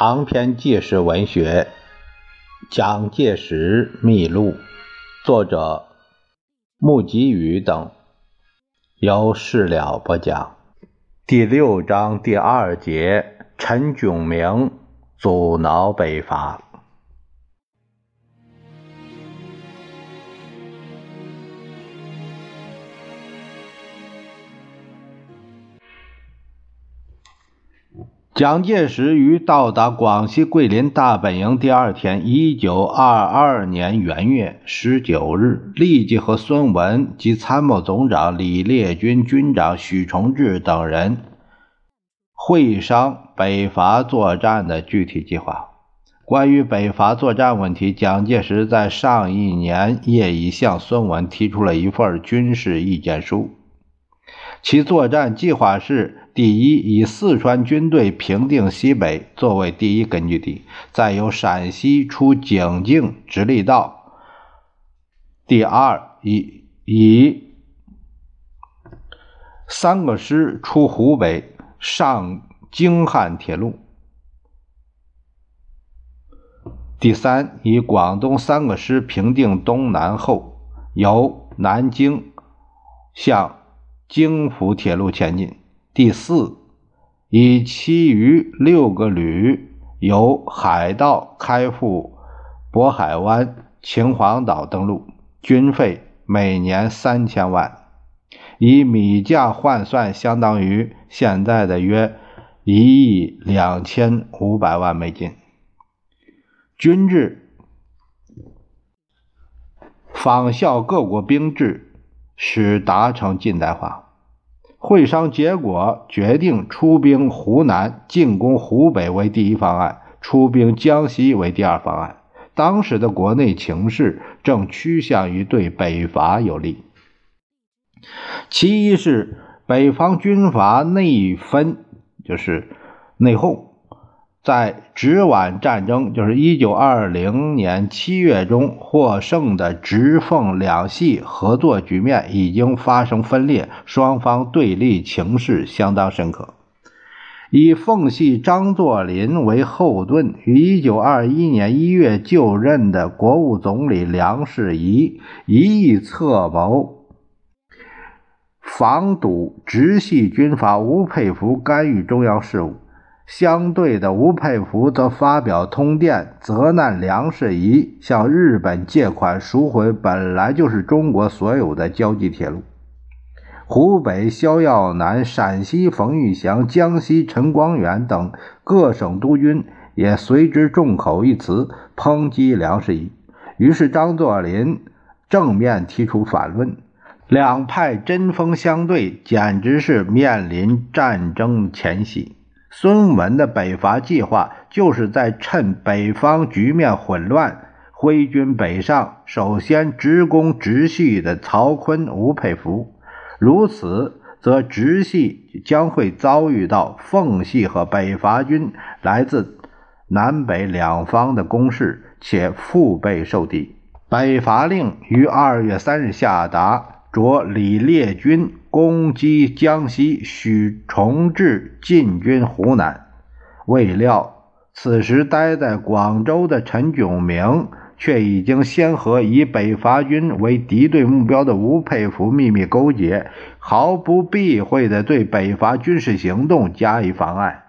长篇纪实文学《蒋介石秘录》，作者穆吉宇等，由事了播讲。第六章第二节：陈炯明阻挠北伐。蒋介石于到达广西桂林大本营第二天，一九二二年元月十九日，立即和孙文及参谋总长李烈钧、军长许崇智等人会商北伐作战的具体计划。关于北伐作战问题，蒋介石在上一年业已向孙文提出了一份军事意见书，其作战计划是。第一，以四川军队平定西北作为第一根据地，再由陕西出井径直隶道。第二，以以三个师出湖北上京汉铁路。第三，以广东三个师平定东南后，由南京向京福铁路前进。第四，以其余六个旅由海盗开赴渤海湾、秦皇岛登陆，军费每年三千万，以米价换算，相当于现在的约一亿两千五百万美金。军制仿效各国兵制，使达成近代化。会商结果决定出兵湖南进攻湖北为第一方案，出兵江西为第二方案。当时的国内情势正趋向于对北伐有利。其一是北方军阀内分，就是内讧。在直皖战争，就是一九二零年七月中获胜的直奉两系合作局面已经发生分裂，双方对立情势相当深刻。以奉系张作霖为后盾，于一九二一年一月就任的国务总理梁士仪一意策谋防堵直系军阀吴佩孚干预中央事务。相对的，吴佩孚则发表通电，责难梁士仪向日本借款赎回本来就是中国所有的交际铁路。湖北萧耀南、陕西冯玉祥、江西陈光远等各省督军也随之众口一词抨击梁士仪。于是张作霖正面提出反论，两派针锋相对，简直是面临战争前夕。孙文的北伐计划，就是在趁北方局面混乱，挥军北上，首先直攻直系的曹锟、吴佩孚。如此，则直系将会遭遇到奉系和北伐军来自南北两方的攻势，且腹背受敌。北伐令于二月三日下达。着李烈军攻击江西，许崇智进军湖南。未料此时待在广州的陈炯明，却已经先和以北伐军为敌对目标的吴佩孚秘密勾结，毫不避讳地对北伐军事行动加以妨碍。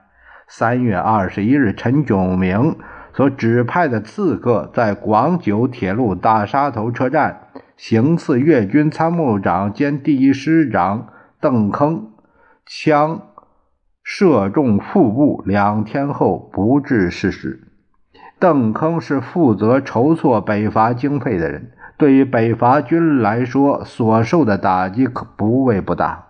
三月二十一日，陈炯明所指派的刺客在广九铁路大沙头车站。行刺粤军参谋长兼第一师长邓铿，枪射中腹部，两天后不治逝世。邓铿是负责筹措北伐经费的人，对于北伐军来说，所受的打击可不为不大，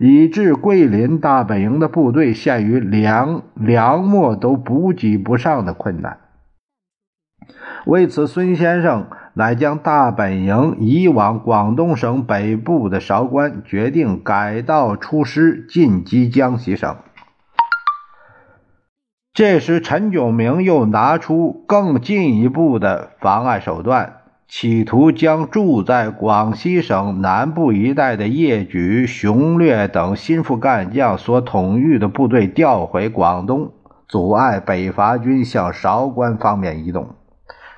以致桂林大本营的部队陷于粮粮秣都补给不上的困难。为此，孙先生。乃将大本营移往广东省北部的韶关，决定改道出师进击江西省。这时，陈炯明又拿出更进一步的妨碍手段，企图将住在广西省南部一带的叶举、熊略等心腹干将所统御的部队调回广东。阻碍北伐军向韶关方面移动。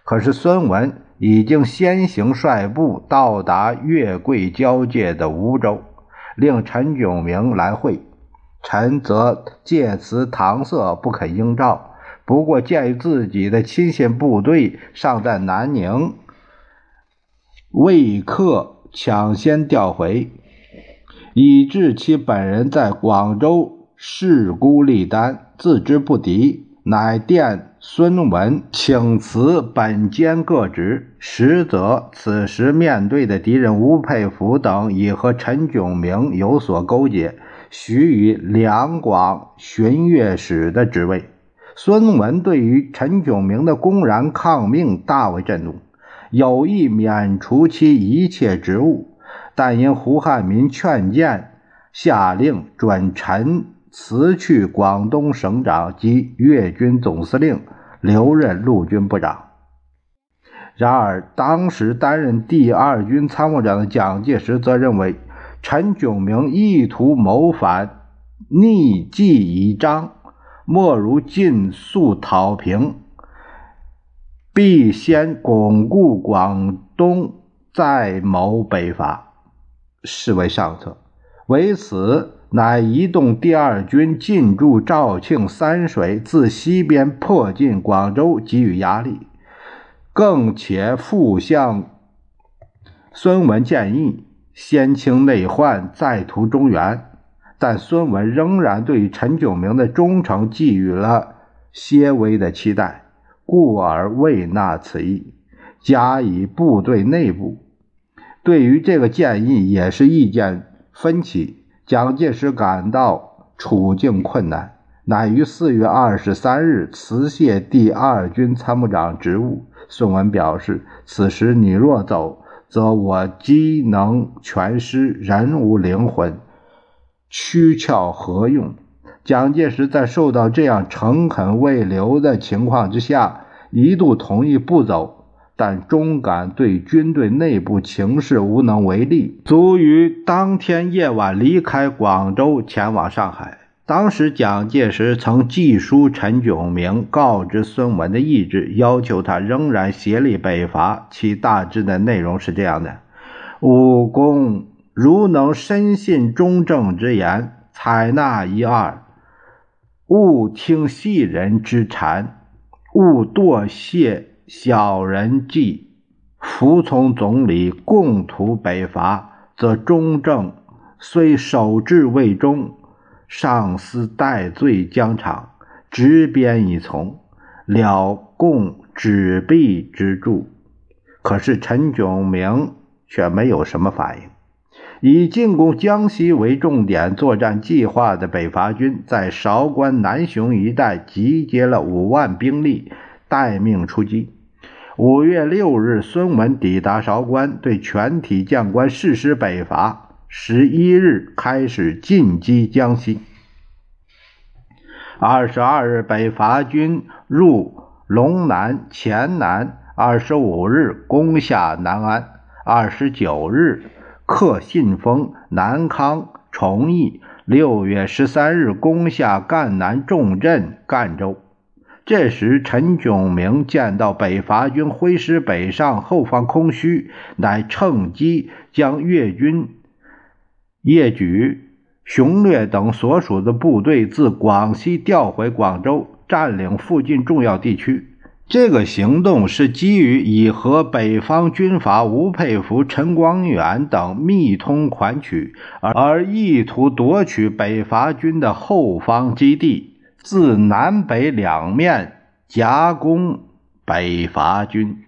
可是孙文已经先行率部到达粤桂交界的梧州，令陈炯明来会。陈则借此搪塞，不肯应召。不过，鉴于自己的亲信部队尚在南宁，未克抢先调回，以致其本人在广州势孤力单，自知不敌，乃电孙文请辞本兼各职。实则此时面对的敌人吴佩孚等已和陈炯明有所勾结。许以两广巡阅使的职位，孙文对于陈炯明的公然抗命大为震怒，有意免除其一切职务，但因胡汉民劝谏，下令准陈辞去广东省长及粤军总司令，留任陆军部长。然而，当时担任第二军参谋长的蒋介石则认为。陈炯明意图谋反，逆计已彰，莫如尽速讨平，必先巩固广东，再谋北伐，是为上策。为此，乃移动第二军进驻肇庆、三水，自西边迫近广州，给予压力。更且复向孙文建议。先清内患，再图中原。但孙文仍然对陈炯明的忠诚寄予了些微的期待，故而未纳此意。加以部队内部对于这个建议也是意见分歧。蒋介石感到处境困难，乃于四月二十三日辞谢第二军参谋长职务。孙文表示：“此时你若走。”则我机能全失，人无灵魂，躯壳何用？蒋介石在受到这样诚恳未留的情况之下，一度同意不走，但终感对军队内部情势无能为力，卒于当天夜晚离开广州，前往上海。当时，蒋介石曾寄书陈炯明，告知孙文的意志，要求他仍然协力北伐。其大致的内容是这样的：武公如能深信忠正之言，采纳一二，勿听细人之谗，勿惰谢小人计，服从总理，共图北伐，则中正虽守志未忠。上司戴罪疆场，执鞭以从，了共纸币之助。可是陈炯明却没有什么反应。以进攻江西为重点作战计划的北伐军，在韶关南雄一带集结了五万兵力，待命出击。五月六日，孙文抵达韶关，对全体将官誓师北伐。十一日开始进击江西。二十二日，北伐军入龙南、黔南。二十五日，攻下南安。二十九日，克信丰、南康、崇义。六月十三日，攻下赣南重镇赣州。这时，陈炯明见到北伐军挥师北上，后方空虚，乃趁机将粤军。叶举、熊略等所属的部队自广西调回广州，占领附近重要地区。这个行动是基于已和北方军阀吴佩孚、陈光远等密通款曲，而意图夺取北伐军的后方基地，自南北两面夹攻北伐军。